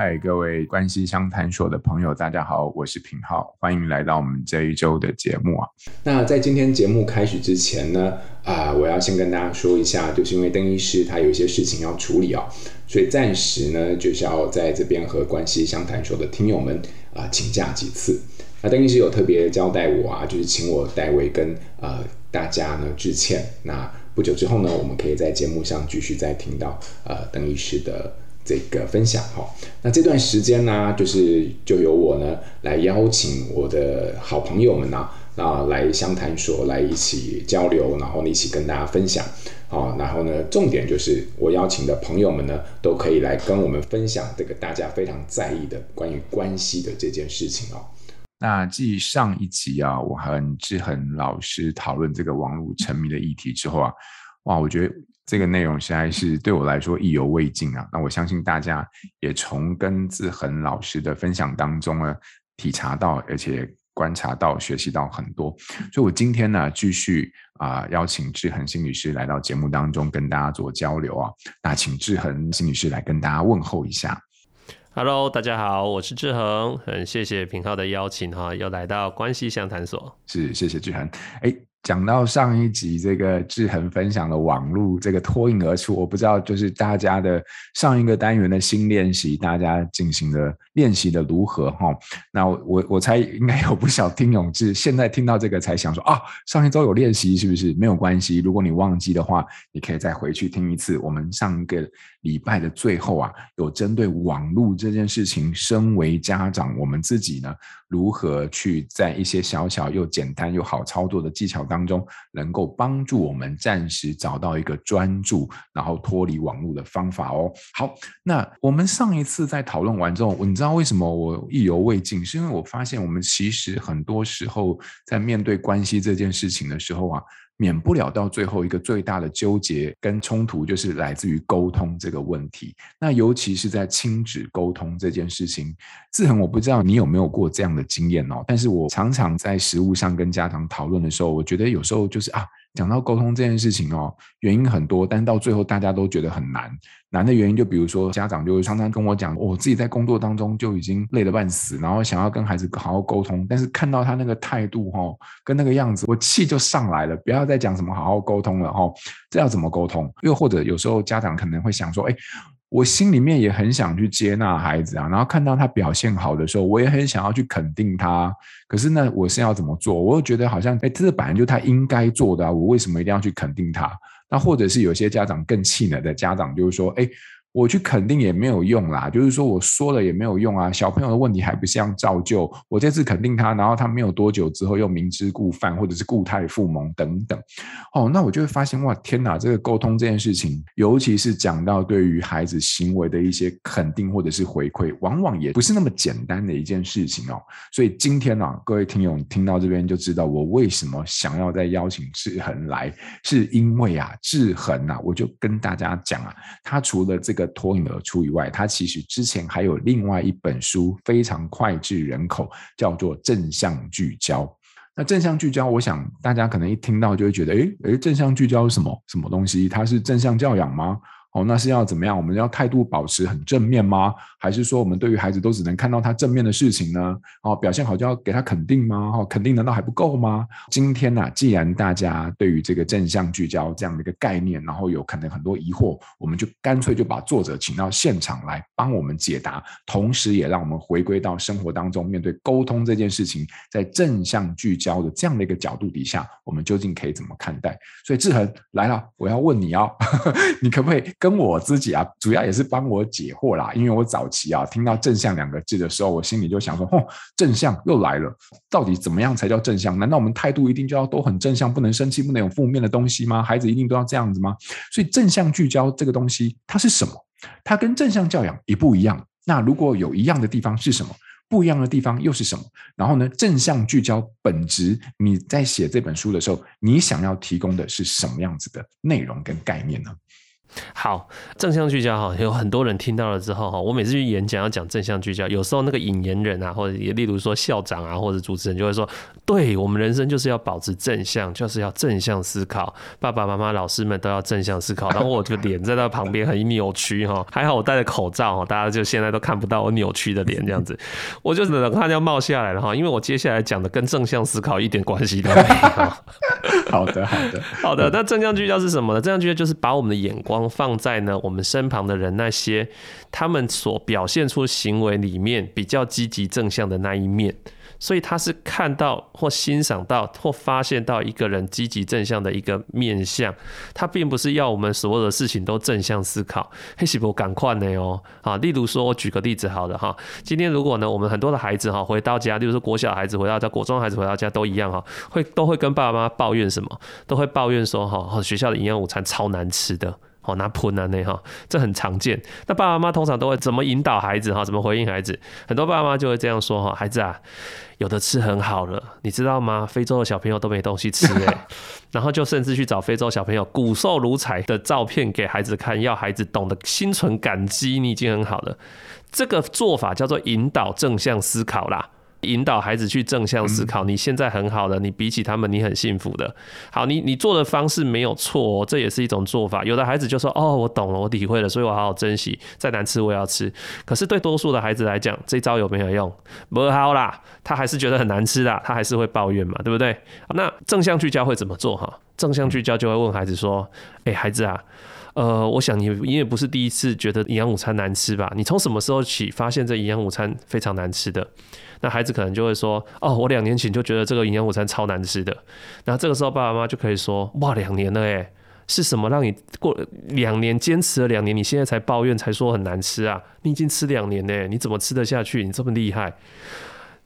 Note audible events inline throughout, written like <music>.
嗨，各位关系相谈所的朋友，大家好，我是品皓，欢迎来到我们这一周的节目啊。那在今天节目开始之前呢，啊、我要先跟大家说一下，就是因为邓医师他有一些事情要处理啊，所以暂时呢就是要在这边和关系相谈所的听友们啊、呃、请假几次。那邓医师有特别交代我啊，就是请我代为跟呃大家呢致歉。那不久之后呢，我们可以在节目上继续再听到呃邓医师的。这个分享哈，那这段时间呢，就是就由我呢来邀请我的好朋友们啊，啊来相谈所来一起交流，然后一起跟大家分享啊，然后呢，重点就是我邀请的朋友们呢，都可以来跟我们分享这个大家非常在意的关于关系的这件事情哦。那继上一集啊，我和志恒老师讨论这个网络沉迷的议题之后啊，哇，我觉得。这个内容实在是对我来说意犹未尽啊！那我相信大家也从跟志恒老师的分享当中呢，体察到，而且观察到、学习到很多。所以，我今天呢，继续啊、呃，邀请志恒心理师来到节目当中，跟大家做交流啊。那请志恒心理师来跟大家问候一下。Hello，大家好，我是志恒，很谢谢平浩的邀请哈，又来到关系相谈所。是，谢谢志恒。哎。讲到上一集这个志恒分享的网络这个脱颖而出，我不知道就是大家的上一个单元的新练习，大家进行的练习的如何哈？那我我我猜应该有不少听友是现在听到这个才想说啊，上一周有练习是不是？没有关系，如果你忘记的话，你可以再回去听一次。我们上一个礼拜的最后啊，有针对网络这件事情，身为家长，我们自己呢，如何去在一些小小又简单又好操作的技巧当当中，能够帮助我们暂时找到一个专注，然后脱离网络的方法哦。好，那我们上一次在讨论完之后，你知道为什么我意犹未尽？是因为我发现我们其实很多时候在面对关系这件事情的时候啊。免不了到最后一个最大的纠结跟冲突，就是来自于沟通这个问题。那尤其是在亲子沟通这件事情，志恒，我不知道你有没有过这样的经验哦。但是我常常在实务上跟家长讨论的时候，我觉得有时候就是啊。讲到沟通这件事情哦，原因很多，但到最后大家都觉得很难。难的原因就比如说，家长就会常常跟我讲，我自己在工作当中就已经累得半死，然后想要跟孩子好好沟通，但是看到他那个态度哈，跟那个样子，我气就上来了。不要再讲什么好好沟通了哈，这要怎么沟通？又或者有时候家长可能会想说，哎。我心里面也很想去接纳孩子啊，然后看到他表现好的时候，我也很想要去肯定他。可是呢，我是要怎么做？我又觉得好像，哎，这本来就他应该做的啊，我为什么一定要去肯定他？那或者是有些家长更气馁的家长，就是说，哎。我去肯定也没有用啦，就是说我说了也没有用啊。小朋友的问题还不是样照旧，我这次肯定他，然后他没有多久之后又明知故犯，或者是故态复萌等等。哦，那我就会发现哇，天哪，这个沟通这件事情，尤其是讲到对于孩子行为的一些肯定或者是回馈，往往也不是那么简单的一件事情哦。所以今天呢、啊，各位听友听到这边就知道我为什么想要再邀请志恒来，是因为啊，志恒啊，我就跟大家讲啊，他除了这个。个脱颖而出以外，他其实之前还有另外一本书非常脍炙人口，叫做《正向聚焦》。那正向聚焦，我想大家可能一听到就会觉得，诶诶，正向聚焦是什么？什么东西？它是正向教养吗？哦，那是要怎么样？我们要态度保持很正面吗？还是说我们对于孩子都只能看到他正面的事情呢？哦，表现好就要给他肯定吗？哦，肯定难道还不够吗？今天呢、啊，既然大家对于这个正向聚焦这样的一个概念，然后有可能很多疑惑，我们就干脆就把作者请到现场来帮我们解答，同时也让我们回归到生活当中，面对沟通这件事情，在正向聚焦的这样的一个角度底下，我们究竟可以怎么看待？所以志恒来了，我要问你哦，<laughs> 你可不可以跟我自己啊，主要也是帮我解惑啦，因为我早期啊听到正向两个字的时候，我心里就想说，哦，正向又来了，到底怎么样才叫正向？难道我们态度一定就要都很正向，不能生气，不能有负面的东西吗？孩子一定都要这样子吗？所以正向聚焦这个东西，它是什么？它跟正向教养一不一样？那如果有一样的地方是什么？不一样的地方又是什么？然后呢，正向聚焦本质，你在写这本书的时候，你想要提供的是什么样子的内容跟概念呢？好，正向聚焦哈，有很多人听到了之后哈，我每次去演讲要讲正向聚焦，有时候那个引言人啊，或者也例如说校长啊，或者主持人就会说，对我们人生就是要保持正向，就是要正向思考，爸爸妈妈、老师们都要正向思考。然后我就脸在他旁边很扭曲哈，还好我戴着口罩哈，大家就现在都看不到我扭曲的脸这样子，<laughs> 我就等它要冒下来了哈，因为我接下来讲的跟正向思考一点关系都没有。<laughs> 好的，好的，<laughs> 好的。那正向聚焦是什么呢？正向聚焦就是把我们的眼光。放在呢我们身旁的人，那些他们所表现出行为里面比较积极正向的那一面，所以他是看到或欣赏到或发现到一个人积极正向的一个面相，他并不是要我们所有的事情都正向思考。<laughs> 嘿，是不赶快呢哦啊，例如说我举个例子好了哈，今天如果呢我们很多的孩子哈回到家，例如说国小孩子回到家，国中孩子回到家都一样哈，会都会跟爸爸妈妈抱怨什么？都会抱怨说哈，学校的营养午餐超难吃的。哦，拿喷啊那哈，这很常见。那爸爸妈妈通常都会怎么引导孩子哈？怎么回应孩子？很多爸爸妈妈就会这样说哈：孩子啊，有的吃很好了，你知道吗？非洲的小朋友都没东西吃哎。<laughs> 然后就甚至去找非洲小朋友骨瘦如柴的照片给孩子看，要孩子懂得心存感激，你已经很好了。这个做法叫做引导正向思考啦。引导孩子去正向思考，你现在很好的，你比起他们，你很幸福的。好，你你做的方式没有错，这也是一种做法。有的孩子就说：“哦，我懂了，我体会了，所以我好好珍惜。再难吃我也要吃。”可是对多数的孩子来讲，这招有没有用？不好啦，他还是觉得很难吃啦，他还是会抱怨嘛，对不对？那正向聚焦会怎么做？哈，正向聚焦就会问孩子说：“哎，孩子啊。”呃，我想你你也不是第一次觉得营养午餐难吃吧？你从什么时候起发现这营养午餐非常难吃的？那孩子可能就会说：哦，我两年前就觉得这个营养午餐超难吃的。然后这个时候爸爸妈妈就可以说：哇，两年了诶，是什么让你过两年坚持了两年，你现在才抱怨才说很难吃啊？你已经吃两年呢，你怎么吃得下去？你这么厉害？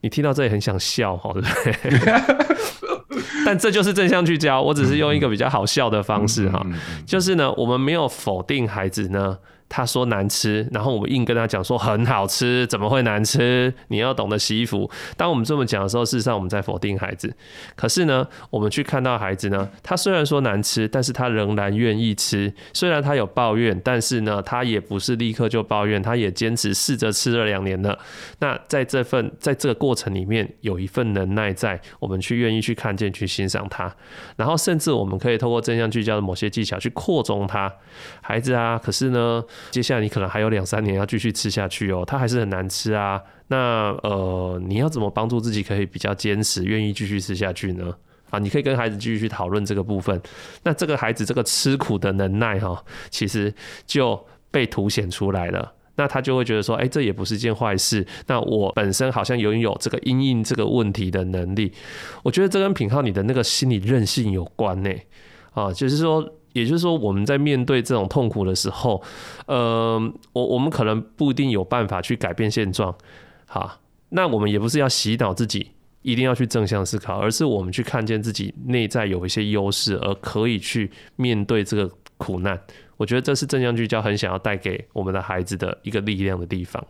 你听到这里很想笑哈，对不对？<laughs> 但这就是正向聚焦，我只是用一个比较好笑的方式哈，就是呢，我们没有否定孩子呢。他说难吃，然后我们硬跟他讲说很好吃，怎么会难吃？你要懂得惜衣服。当我们这么讲的时候，事实上我们在否定孩子。可是呢，我们去看到孩子呢，他虽然说难吃，但是他仍然愿意吃。虽然他有抱怨，但是呢，他也不是立刻就抱怨，他也坚持试着吃了两年了。那在这份在这个过程里面，有一份能耐在，我们去愿意去看见、去欣赏他，然后甚至我们可以透过正向聚焦的某些技巧去扩充他。孩子啊，可是呢，接下来你可能还有两三年要继续吃下去哦，它还是很难吃啊。那呃，你要怎么帮助自己可以比较坚持，愿意继续吃下去呢？啊，你可以跟孩子继续去讨论这个部分。那这个孩子这个吃苦的能耐哈，其实就被凸显出来了。那他就会觉得说，哎，这也不是件坏事。那我本身好像拥有这个因应这个问题的能力。我觉得这跟品皓你的那个心理韧性有关呢。啊，就是说。也就是说，我们在面对这种痛苦的时候，呃，我我们可能不一定有办法去改变现状，好，那我们也不是要洗脑自己，一定要去正向思考，而是我们去看见自己内在有一些优势，而可以去面对这个苦难。我觉得这是正向聚焦很想要带给我们的孩子的一个力量的地方。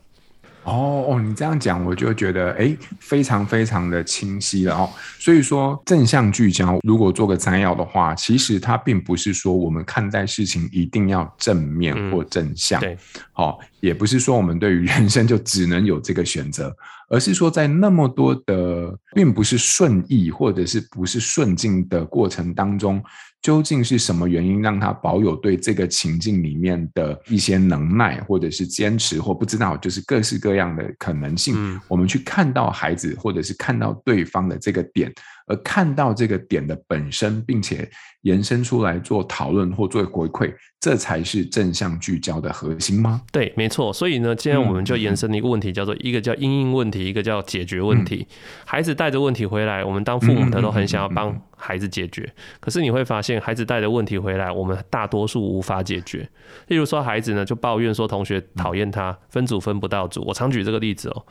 哦哦，你这样讲，我就觉得诶，非常非常的清晰了哦。所以说，正向聚焦，如果做个摘要的话，其实它并不是说我们看待事情一定要正面或正向，嗯、对，好、哦，也不是说我们对于人生就只能有这个选择，<laughs> 而是说在那么多的并不是顺意或者是不是顺境的过程当中。究竟是什么原因让他保有对这个情境里面的一些能耐，或者是坚持，或不知道，就是各式各样的可能性。嗯，我们去看到孩子，或者是看到对方的这个点。而看到这个点的本身，并且延伸出来做讨论或做回馈，这才是正向聚焦的核心吗？对，没错。所以呢，今天我们就延伸了一个问题，叫做一个叫因应问题，一个叫解决问题。嗯、孩子带着问题回来，我们当父母的都很想要帮孩子解决。可是你会发现，孩子带着问题回来，我们大多数无法解决。例如说，孩子呢就抱怨说同学讨厌他，分组分不到组。我常举这个例子哦，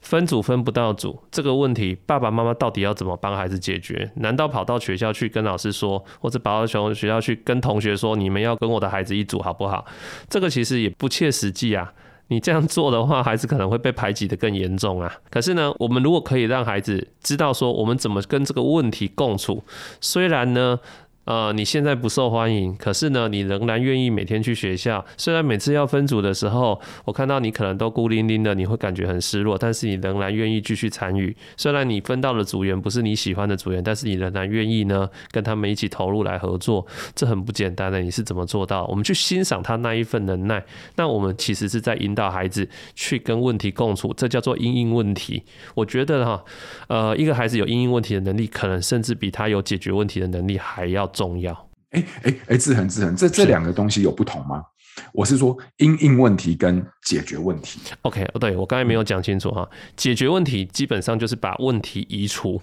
分组分不到组这个问题，爸爸妈妈到底要怎么帮孩子解决？难道跑到学校去跟老师说，或者跑到学校去跟同学说，你们要跟我的孩子一组好不好？这个其实也不切实际啊。你这样做的话，孩子可能会被排挤的更严重啊。可是呢，我们如果可以让孩子知道说，我们怎么跟这个问题共处，虽然呢。呃，你现在不受欢迎，可是呢，你仍然愿意每天去学校。虽然每次要分组的时候，我看到你可能都孤零零的，你会感觉很失落，但是你仍然愿意继续参与。虽然你分到的组员不是你喜欢的组员，但是你仍然愿意呢，跟他们一起投入来合作。这很不简单的，你是怎么做到？我们去欣赏他那一份能耐。那我们其实是在引导孩子去跟问题共处，这叫做因应问题。我觉得哈，呃，一个孩子有因应问题的能力，可能甚至比他有解决问题的能力还要重要。哎哎哎，志恒志恒，这这两个东西有不同吗？我是说，因应问题跟解决问题。OK，对，我刚才没有讲清楚哈。解决问题基本上就是把问题移除，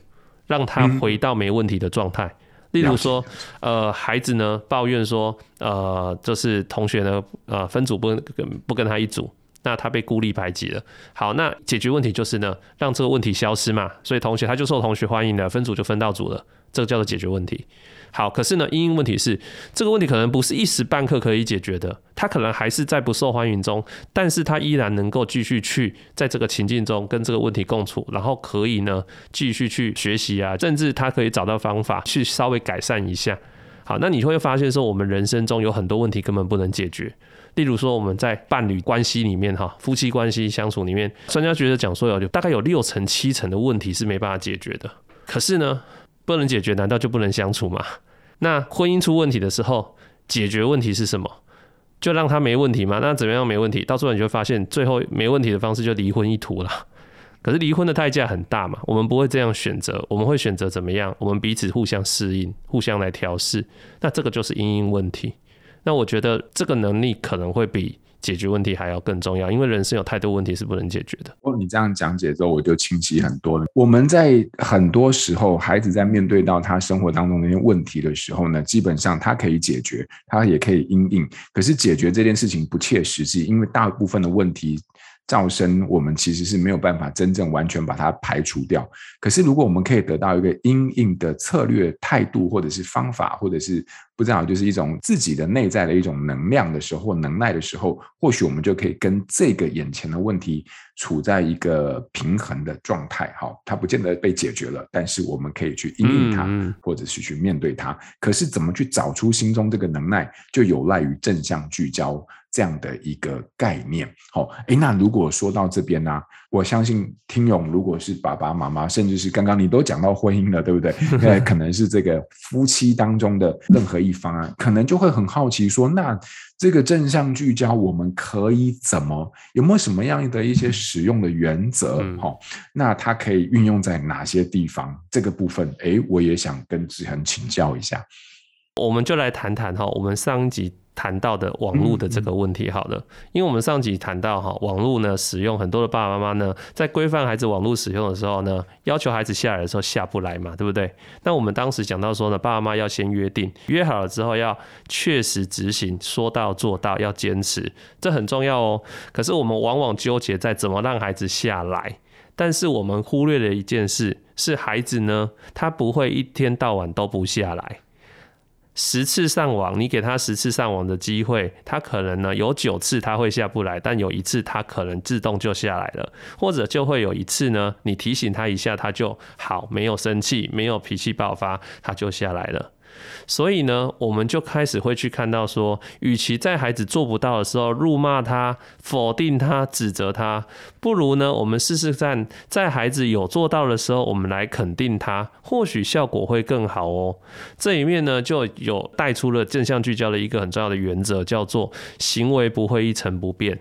让他回到没问题的状态。嗯、例如说，呃，孩子呢抱怨说，呃，就是同学呢，呃，分组不跟不跟他一组，那他被孤立排挤了。好，那解决问题就是呢，让这个问题消失嘛。所以同学他就受同学欢迎了，分组就分到组了，这个叫做解决问题。好，可是呢，因应问题是这个问题可能不是一时半刻可以解决的，他可能还是在不受欢迎中，但是他依然能够继续去在这个情境中跟这个问题共处，然后可以呢继续去学习啊，甚至他可以找到方法去稍微改善一下。好，那你会发现说，我们人生中有很多问题根本不能解决，例如说我们在伴侣关系里面哈，夫妻关系相处里面，专家觉得讲说有大概有六成七成的问题是没办法解决的，可是呢，不能解决，难道就不能相处吗？那婚姻出问题的时候，解决问题是什么？就让他没问题吗？那怎么样没问题？到时候你就会发现，最后没问题的方式就离婚一途了。可是离婚的代价很大嘛，我们不会这样选择，我们会选择怎么样？我们彼此互相适应，互相来调试。那这个就是因应问题。那我觉得这个能力可能会比。解决问题还要更重要，因为人生有太多问题是不能解决的。哦，你这样讲解之后，我就清晰很多了。我们在很多时候，孩子在面对到他生活当中那些问题的时候呢，基本上他可以解决，他也可以因应。可是解决这件事情不切实际，因为大部分的问题。噪声，我们其实是没有办法真正完全把它排除掉。可是，如果我们可以得到一个因应的策略、态度，或者是方法，或者是不知道，就是一种自己的内在的一种能量的时候，或能耐的时候，或许我们就可以跟这个眼前的问题处在一个平衡的状态。好，它不见得被解决了，但是我们可以去应应它，或者是去面对它。可是，怎么去找出心中这个能耐，就有赖于正向聚焦。这样的一个概念，好，诶，那如果说到这边呢、啊，我相信听友如果是爸爸妈妈，甚至是刚刚你都讲到婚姻了，对不对？<laughs> 呃，可能是这个夫妻当中的任何一方案，可能就会很好奇说，那这个正向聚焦，我们可以怎么？有没有什么样的一些使用的原则？好，那它可以运用在哪些地方？这个部分，哎，我也想跟志恒请教一下。我们就来谈谈哈，我们上一集。谈到的网络的这个问题，好了，因为我们上集谈到哈，网络呢使用很多的爸爸妈妈呢，在规范孩子网络使用的时候呢，要求孩子下来的时候下不来嘛，对不对？那我们当时讲到说呢，爸爸妈妈要先约定，约好了之后要确实执行，说到做到，要坚持，这很重要哦。可是我们往往纠结在怎么让孩子下来，但是我们忽略了一件事，是孩子呢，他不会一天到晚都不下来。十次上网，你给他十次上网的机会，他可能呢有九次他会下不来，但有一次他可能自动就下来了，或者就会有一次呢，你提醒他一下，他就好，没有生气，没有脾气爆发，他就下来了。所以呢，我们就开始会去看到说，与其在孩子做不到的时候辱骂他、否定他、指责他，不如呢，我们试试看，在孩子有做到的时候，我们来肯定他，或许效果会更好哦。这里面呢，就有带出了正向聚焦的一个很重要的原则，叫做行为不会一成不变。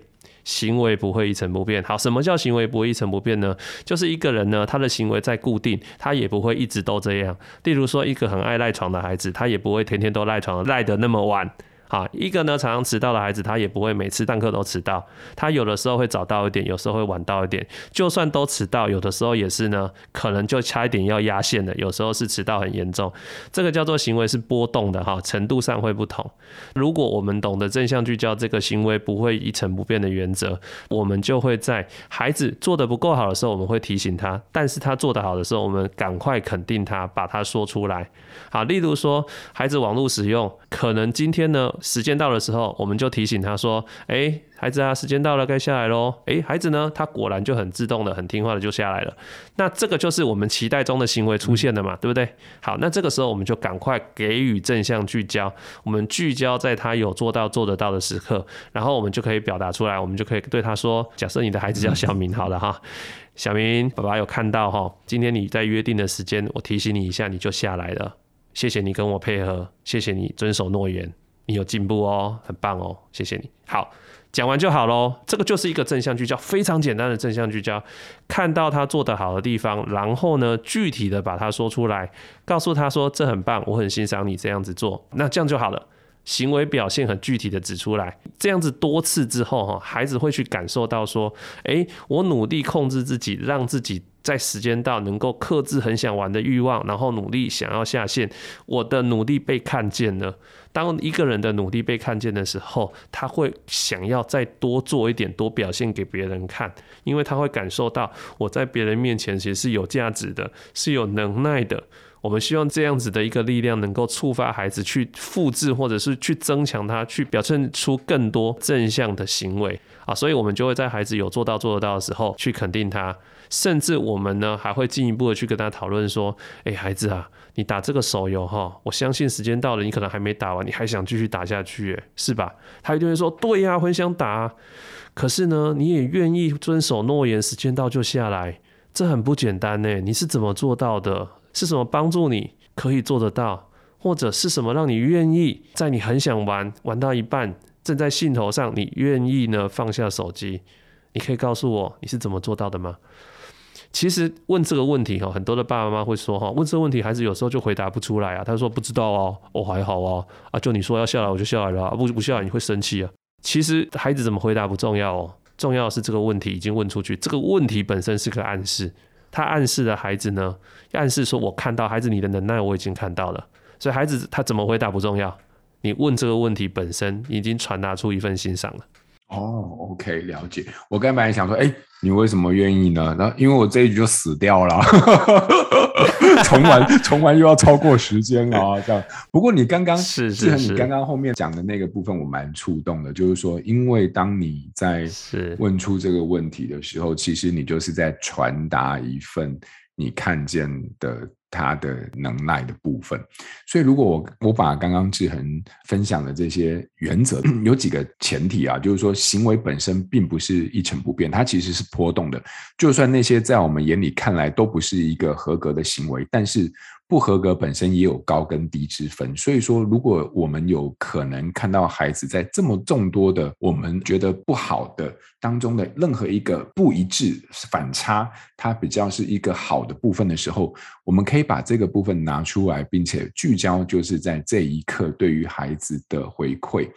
行为不会一成不变。好，什么叫行为不会一成不变呢？就是一个人呢，他的行为在固定，他也不会一直都这样。例如说，一个很爱赖床的孩子，他也不会天天都赖床，赖得那么晚。好，一个呢，常常迟到的孩子，他也不会每次上课都迟到，他有的时候会早到一点，有时候会晚到一点。就算都迟到，有的时候也是呢，可能就差一点要压线的，有时候是迟到很严重。这个叫做行为是波动的哈，程度上会不同。如果我们懂得正向聚焦这个行为不会一成不变的原则，我们就会在孩子做得不够好的时候，我们会提醒他；但是他做得好的时候，我们赶快肯定他，把他说出来。好，例如说孩子网络使用，可能今天呢。时间到的时候，我们就提醒他说：“哎、欸，孩子啊，时间到了，该下来喽。”哎，孩子呢，他果然就很自动的、很听话的就下来了。那这个就是我们期待中的行为出现了嘛，对不对？好，那这个时候我们就赶快给予正向聚焦，我们聚焦在他有做到、做得到的时刻，然后我们就可以表达出来，我们就可以对他说：“假设你的孩子叫小明，好了哈，小明，爸爸有看到哈，今天你在约定的时间，我提醒你一下，你就下来了。”谢谢你跟我配合，谢谢你遵守诺言，你有进步哦，很棒哦，谢谢你。好，讲完就好喽。这个就是一个正向聚焦，非常简单的正向聚焦。看到他做得好的地方，然后呢，具体的把它说出来，告诉他说这很棒，我很欣赏你这样子做，那这样就好了。行为表现很具体的指出来，这样子多次之后哈，孩子会去感受到说，诶，我努力控制自己，让自己在时间到能够克制很想玩的欲望，然后努力想要下线，我的努力被看见了。当一个人的努力被看见的时候，他会想要再多做一点，多表现给别人看，因为他会感受到我在别人面前其实是有价值的，是有能耐的。我们希望这样子的一个力量能够触发孩子去复制，或者是去增强他，去表现出更多正向的行为啊，所以我们就会在孩子有做到做得到的时候去肯定他，甚至我们呢还会进一步的去跟他讨论说，哎，孩子啊，你打这个手游哈，我相信时间到了，你可能还没打完，你还想继续打下去，是吧？他一定会说，对呀，很想打，可是呢，你也愿意遵守诺言，时间到就下来，这很不简单呢，你是怎么做到的？是什么帮助你可以做得到，或者是什么让你愿意在你很想玩，玩到一半正在兴头上，你愿意呢放下手机？你可以告诉我你是怎么做到的吗？其实问这个问题哈，很多的爸爸妈妈会说哈，问这个问题孩子有时候就回答不出来啊。他说不知道哦，我还好啊，啊就你说要下来我就下来了，不不下来你会生气啊。其实孩子怎么回答不重要哦，重要的是这个问题已经问出去，这个问题本身是个暗示。他暗示的孩子呢，暗示说：“我看到孩子你的能耐，我已经看到了。”所以孩子他怎么回答不重要，你问这个问题本身已经传达出一份欣赏了。哦，OK，了解。我刚才本来想说，哎，你为什么愿意呢？那因为我这一局就死掉了，<laughs> <laughs> 重玩重玩又要超过时间啊，<laughs> 这样。不过你刚刚是是是，你刚刚后面讲的那个部分，我蛮触动的，就是说，因为当你在问出这个问题的时候，其实你就是在传达一份你看见的。他的能耐的部分，所以如果我我把刚刚志恒分享的这些原则，<clears throat> 有几个前提啊，就是说行为本身并不是一成不变，它其实是波动的。就算那些在我们眼里看来都不是一个合格的行为，但是。不合格本身也有高跟低之分，所以说，如果我们有可能看到孩子在这么众多的我们觉得不好的当中的任何一个不一致、反差，它比较是一个好的部分的时候，我们可以把这个部分拿出来，并且聚焦，就是在这一刻对于孩子的回馈。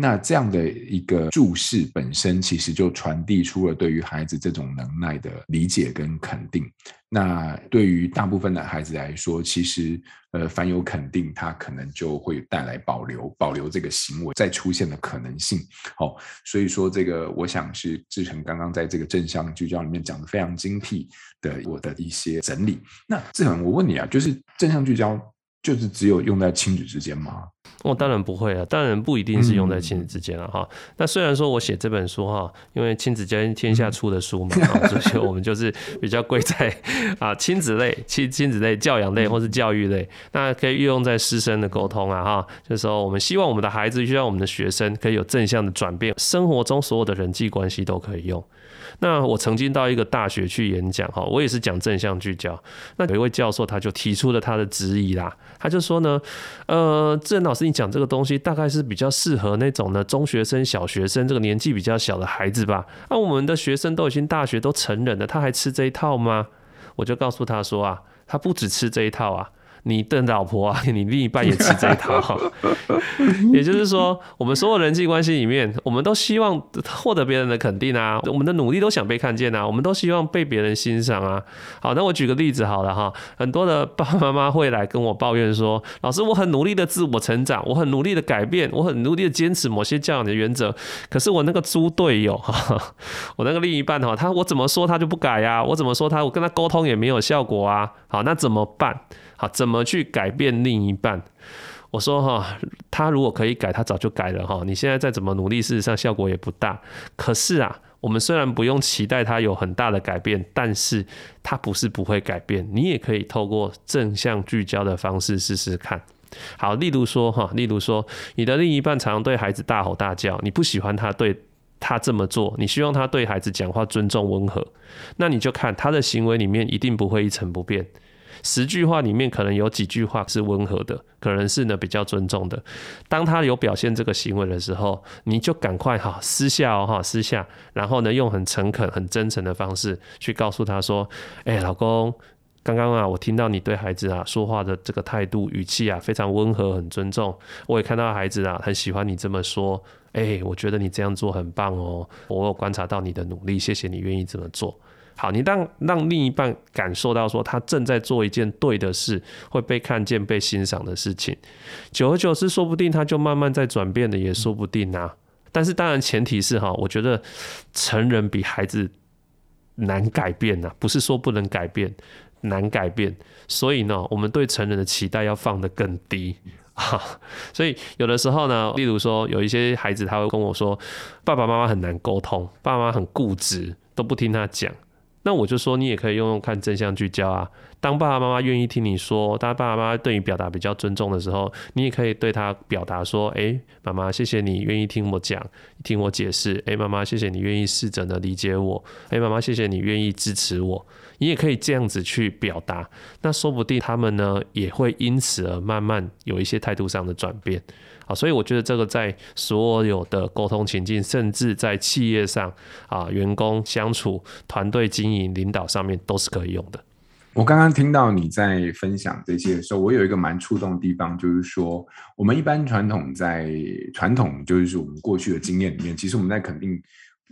那这样的一个注视本身，其实就传递出了对于孩子这种能耐的理解跟肯定。那对于大部分的孩子来说，其实呃，凡有肯定，他可能就会带来保留，保留这个行为再出现的可能性。好，所以说这个，我想是志诚刚刚在这个正向聚焦里面讲的非常精辟的我的一些整理。那志诚，我问你啊，就是正向聚焦。就是只有用在亲子之间吗？我、哦、当然不会啊，当然不一定是用在亲子之间了哈。那、嗯、虽然说我写这本书哈，因为亲子间天下出的书嘛，<laughs> 嗯、所以我们就是比较贵在 <laughs> 啊亲子类、亲亲子类、教养类或是教育类，那可以运用在师生的沟通啊哈。就是说，我们希望我们的孩子，希望我们的学生可以有正向的转变，生活中所有的人际关系都可以用。那我曾经到一个大学去演讲哈，我也是讲正向聚焦。那有一位教授他就提出了他的质疑啦，他就说呢，呃，志恒老师你讲这个东西大概是比较适合那种呢中学生、小学生这个年纪比较小的孩子吧？那、啊、我们的学生都已经大学都成人了，他还吃这一套吗？我就告诉他说啊，他不只吃这一套啊。你的老婆啊，你另一半也吃这一套，<laughs> 也就是说，我们所有人际关系里面，我们都希望获得别人的肯定啊，我们的努力都想被看见啊，我们都希望被别人欣赏啊。好，那我举个例子好了哈，很多的爸爸妈妈会来跟我抱怨说，老师，我很努力的自我成长，我很努力的改变，我很努力的坚持某些教养的原则，可是我那个猪队友哈，<laughs> 我那个另一半哈，他我怎么说他就不改呀，我怎么说他，我跟他沟通也没有效果啊。好，那怎么办？好，怎么去改变另一半？我说哈，他如果可以改，他早就改了哈。你现在再怎么努力，事实上效果也不大。可是啊，我们虽然不用期待他有很大的改变，但是他不是不会改变。你也可以透过正向聚焦的方式试试看。好，例如说哈，例如说你的另一半常常对孩子大吼大叫，你不喜欢他对他这么做，你希望他对孩子讲话尊重温和，那你就看他的行为里面一定不会一成不变。十句话里面可能有几句话是温和的，可能是呢比较尊重的。当他有表现这个行为的时候，你就赶快哈私下哦哈私下，然后呢用很诚恳、很真诚的方式去告诉他说：“哎，老公，刚刚啊我听到你对孩子啊说话的这个态度、语气啊非常温和、很尊重。我也看到孩子啊很喜欢你这么说。哎，我觉得你这样做很棒哦，我有观察到你的努力，谢谢你愿意这么做。”好，你让让另一半感受到说他正在做一件对的事，会被看见、被欣赏的事情，久而久之，说不定他就慢慢在转变的，也说不定啊。但是当然前提是哈，我觉得成人比孩子难改变呐，不是说不能改变，难改变。所以呢，我们对成人的期待要放得更低啊。<laughs> 所以有的时候呢，例如说有一些孩子他会跟我说，爸爸妈妈很难沟通，爸妈很固执，都不听他讲。那我就说，你也可以用用看正向聚焦啊。当爸爸妈妈愿意听你说，当爸爸妈妈对你表达比较尊重的时候，你也可以对他表达说：“哎，妈妈，谢谢你愿意听我讲，听我解释。哎，妈妈，谢谢你愿意试着的理解我。哎，妈妈，谢谢你愿意支持我。”你也可以这样子去表达，那说不定他们呢也会因此而慢慢有一些态度上的转变。啊，所以我觉得这个在所有的沟通情境，甚至在企业上啊，员工相处、团队经营、领导上面都是可以用的。我刚刚听到你在分享这些的时候，我有一个蛮触动的地方，就是说，我们一般传统在传统，就是我们过去的经验里面，其实我们在肯定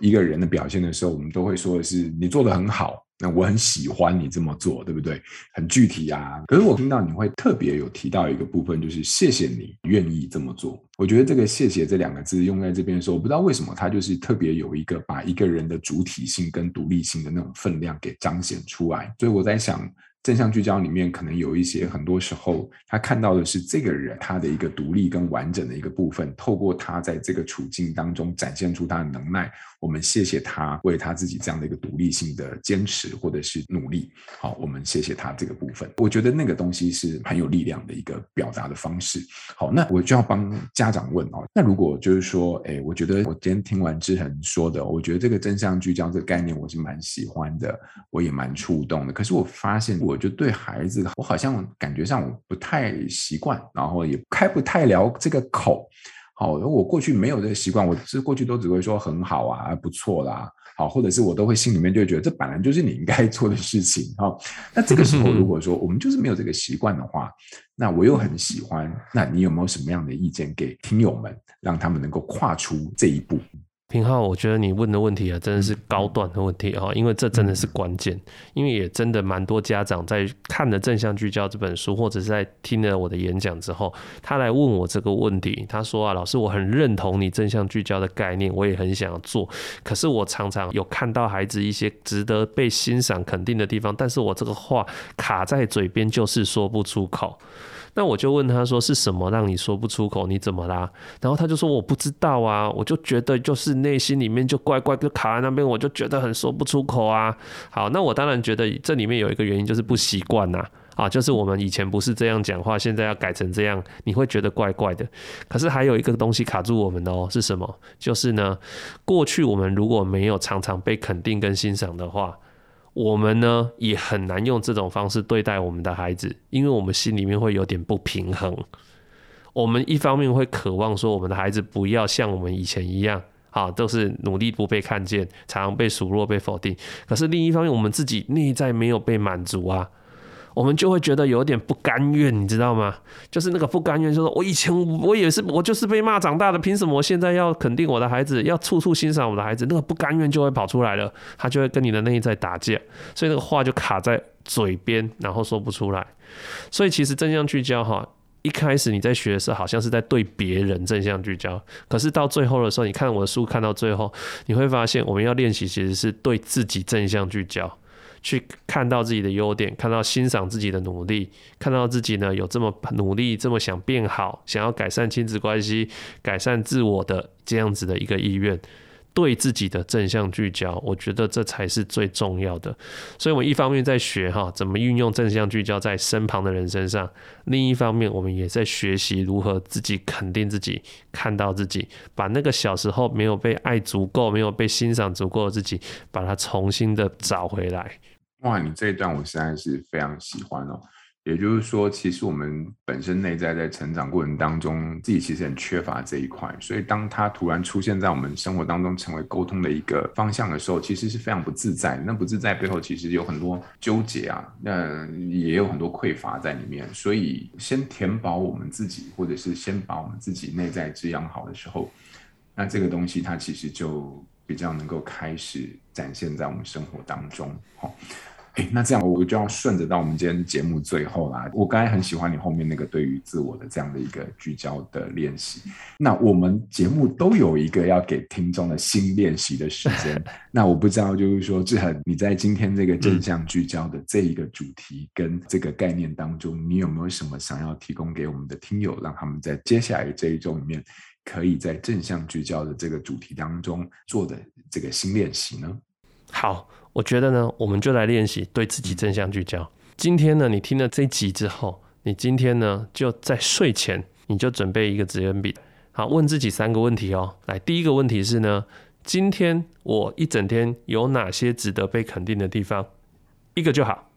一个人的表现的时候，我们都会说的是你做得很好。那我很喜欢你这么做，对不对？很具体啊。可是我听到你会特别有提到一个部分，就是谢谢你愿意这么做。我觉得这个“谢谢”这两个字用在这边的时候，我不知道为什么它就是特别有一个把一个人的主体性跟独立性的那种分量给彰显出来。所以我在想。正向聚焦里面可能有一些，很多时候他看到的是这个人他的一个独立跟完整的一个部分，透过他在这个处境当中展现出他的能耐。我们谢谢他为他自己这样的一个独立性的坚持或者是努力。好，我们谢谢他这个部分。我觉得那个东西是很有力量的一个表达的方式。好，那我就要帮家长问哦，那如果就是说，哎，我觉得我今天听完志恒说的，我觉得这个正向聚焦这个概念我是蛮喜欢的，我也蛮触动的。可是我发现我。我就对孩子，我好像感觉上我不太习惯，然后也开不太了这个口。好，我过去没有这个习惯，我是过去都只会说很好啊，不错啦，好，或者是我都会心里面就觉得这本来就是你应该 <laughs> 做的事情。好，那这个时候如果说我们就是没有这个习惯的话，那我又很喜欢，那你有没有什么样的意见给听友们，让他们能够跨出这一步？品皓，我觉得你问的问题啊，真的是高段的问题啊，因为这真的是关键，因为也真的蛮多家长在看了《正向聚焦》这本书，或者是在听了我的演讲之后，他来问我这个问题，他说啊，老师，我很认同你正向聚焦的概念，我也很想做，可是我常常有看到孩子一些值得被欣赏、肯定的地方，但是我这个话卡在嘴边，就是说不出口。那我就问他说：“是什么让你说不出口？你怎么啦？”然后他就说：“我不知道啊，我就觉得就是内心里面就怪怪，就卡在那边，我就觉得很说不出口啊。”好，那我当然觉得这里面有一个原因就是不习惯呐，啊，就是我们以前不是这样讲话，现在要改成这样，你会觉得怪怪的。可是还有一个东西卡住我们的哦，是什么？就是呢，过去我们如果没有常常被肯定跟欣赏的话。我们呢也很难用这种方式对待我们的孩子，因为我们心里面会有点不平衡。我们一方面会渴望说，我们的孩子不要像我们以前一样，啊，都是努力不被看见，常常被数落、被否定。可是另一方面，我们自己内在没有被满足啊。我们就会觉得有点不甘愿，你知道吗？就是那个不甘愿，就是我以前我也是，我就是被骂长大的，凭什么我现在要肯定我的孩子，要处处欣赏我的孩子？那个不甘愿就会跑出来了，他就会跟你的内在打架，所以那个话就卡在嘴边，然后说不出来。所以其实正向聚焦哈，一开始你在学的时候，好像是在对别人正向聚焦，可是到最后的时候，你看我的书看到最后，你会发现我们要练习其实是对自己正向聚焦。去看到自己的优点，看到欣赏自己的努力，看到自己呢有这么努力，这么想变好，想要改善亲子关系，改善自我的这样子的一个意愿。对自己的正向聚焦，我觉得这才是最重要的。所以，我们一方面在学哈怎么运用正向聚焦在身旁的人身上，另一方面我们也在学习如何自己肯定自己，看到自己，把那个小时候没有被爱足够、没有被欣赏足够的自己，把它重新的找回来。哇，你这一段我实在是非常喜欢哦。也就是说，其实我们本身内在在成长过程当中，自己其实很缺乏这一块，所以当它突然出现在我们生活当中，成为沟通的一个方向的时候，其实是非常不自在。那不自在背后，其实有很多纠结啊，那也有很多匮乏在里面。所以，先填饱我们自己，或者是先把我们自己内在滋养好的时候，那这个东西它其实就比较能够开始展现在我们生活当中，好。哎，那这样我就要顺着到我们今天节目最后啦。我刚才很喜欢你后面那个对于自我的这样的一个聚焦的练习。那我们节目都有一个要给听众的新练习的时间。<laughs> 那我不知道，就是说志恒，你在今天这个正向聚焦的这一个主题跟这个概念当中，你有没有什么想要提供给我们的听友，让他们在接下来这一周里面，可以在正向聚焦的这个主题当中做的这个新练习呢？好。我觉得呢，我们就来练习对自己正向聚焦。今天呢，你听了这集之后，你今天呢就在睡前，你就准备一个纸跟笔，好，问自己三个问题哦。来，第一个问题是呢，今天我一整天有哪些值得被肯定的地方？一个就好，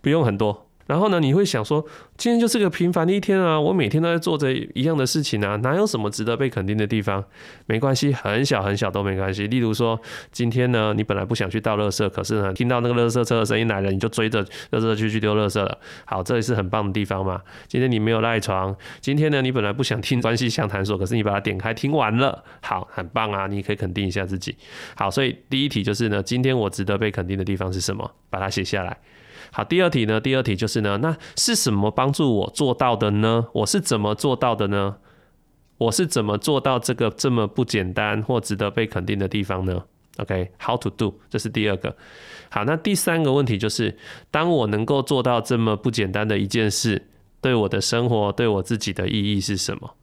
不用很多。然后呢，你会想说，今天就是个平凡的一天啊，我每天都在做着一样的事情啊，哪有什么值得被肯定的地方？没关系，很小很小都没关系。例如说，今天呢，你本来不想去倒垃圾，可是呢，听到那个垃圾车的声音来了，你就追着垃圾车去去丢垃圾了。好，这也是很棒的地方嘛。今天你没有赖床，今天呢，你本来不想听关系相谈所，可是你把它点开听完了，好，很棒啊，你可以肯定一下自己。好，所以第一题就是呢，今天我值得被肯定的地方是什么？把它写下来。好，第二题呢？第二题就是呢，那是什么帮助我做到的呢？我是怎么做到的呢？我是怎么做到这个这么不简单或值得被肯定的地方呢？OK，how to do？这是第二个。好，那第三个问题就是，当我能够做到这么不简单的一件事，对我的生活，对我自己的意义是什么？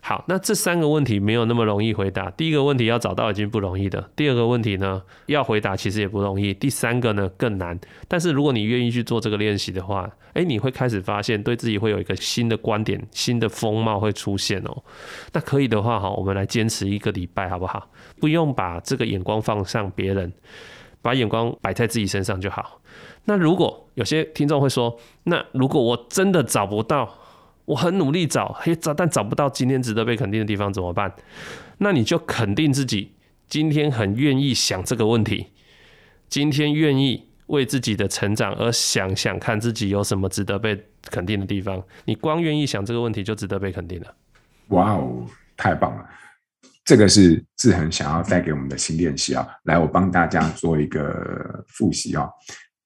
好，那这三个问题没有那么容易回答。第一个问题要找到已经不容易的，第二个问题呢，要回答其实也不容易，第三个呢更难。但是如果你愿意去做这个练习的话，诶，你会开始发现对自己会有一个新的观点、新的风貌会出现哦。那可以的话，哈，我们来坚持一个礼拜好不好？不用把这个眼光放上别人，把眼光摆在自己身上就好。那如果有些听众会说，那如果我真的找不到？我很努力找，嘿，找但找不到今天值得被肯定的地方怎么办？那你就肯定自己，今天很愿意想这个问题，今天愿意为自己的成长而想想看自己有什么值得被肯定的地方。你光愿意想这个问题就值得被肯定了。哇哦，太棒了！这个是志恒想要带给我们的新练习啊。来，我帮大家做一个复习啊。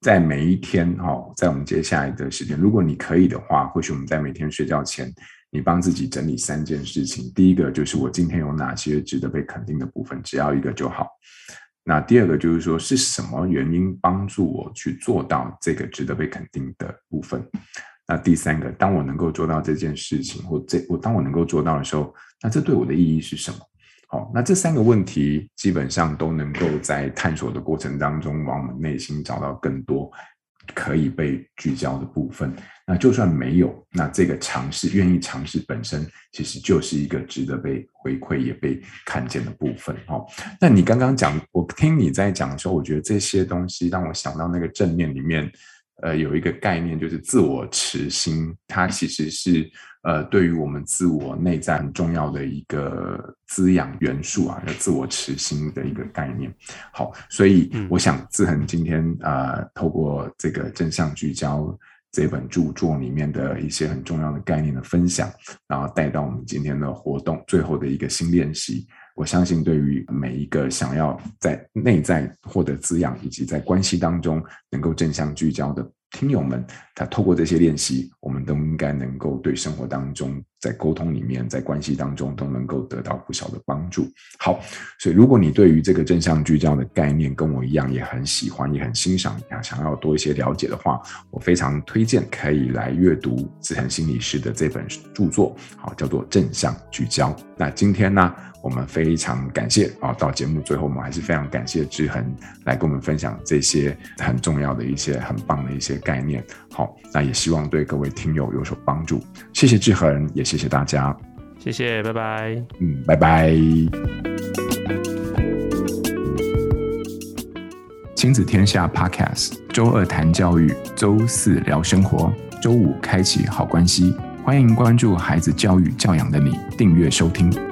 在每一天，哈，在我们接下来的时间，如果你可以的话，或许我们在每天睡觉前，你帮自己整理三件事情。第一个就是我今天有哪些值得被肯定的部分，只要一个就好。那第二个就是说，是什么原因帮助我去做到这个值得被肯定的部分？那第三个，当我能够做到这件事情，或这我当我能够做到的时候，那这对我的意义是什么？好，那这三个问题基本上都能够在探索的过程当中，往我们内心找到更多可以被聚焦的部分。那就算没有，那这个尝试，愿意尝试本身，其实就是一个值得被回馈也被看见的部分。哦，那你刚刚讲，我听你在讲的时候，我觉得这些东西让我想到那个正念里面，呃，有一个概念就是自我持心，它其实是。呃，对于我们自我内在很重要的一个滋养元素啊，叫自我持心的一个概念。好，所以我想志恒今天呃，透过这个正向聚焦这本著作里面的一些很重要的概念的分享，然后带到我们今天的活动最后的一个新练习。我相信，对于每一个想要在内在获得滋养，以及在关系当中能够正向聚焦的听友们，他透过这些练习，我们都应该能够对生活当中，在沟通里面，在关系当中都能够得到不少的帮助。好，所以如果你对于这个正向聚焦的概念跟我一样，也很喜欢，也很欣赏，想要多一些了解的话，我非常推荐可以来阅读志恒心理师的这本著作，好，叫做《正向聚焦》。那今天呢，我们非常感谢啊，到节目最后，我们还是非常感谢志恒来跟我们分享这些很重要的一些很棒的一些概念。好，那也希望对各位听友有所帮助。谢谢志恒，也谢谢大家。谢谢，拜拜。嗯，拜拜。亲子天下 Podcast，周二谈教育，周四聊生活，周五开启好关系。欢迎关注孩子教育教养的你，订阅收听。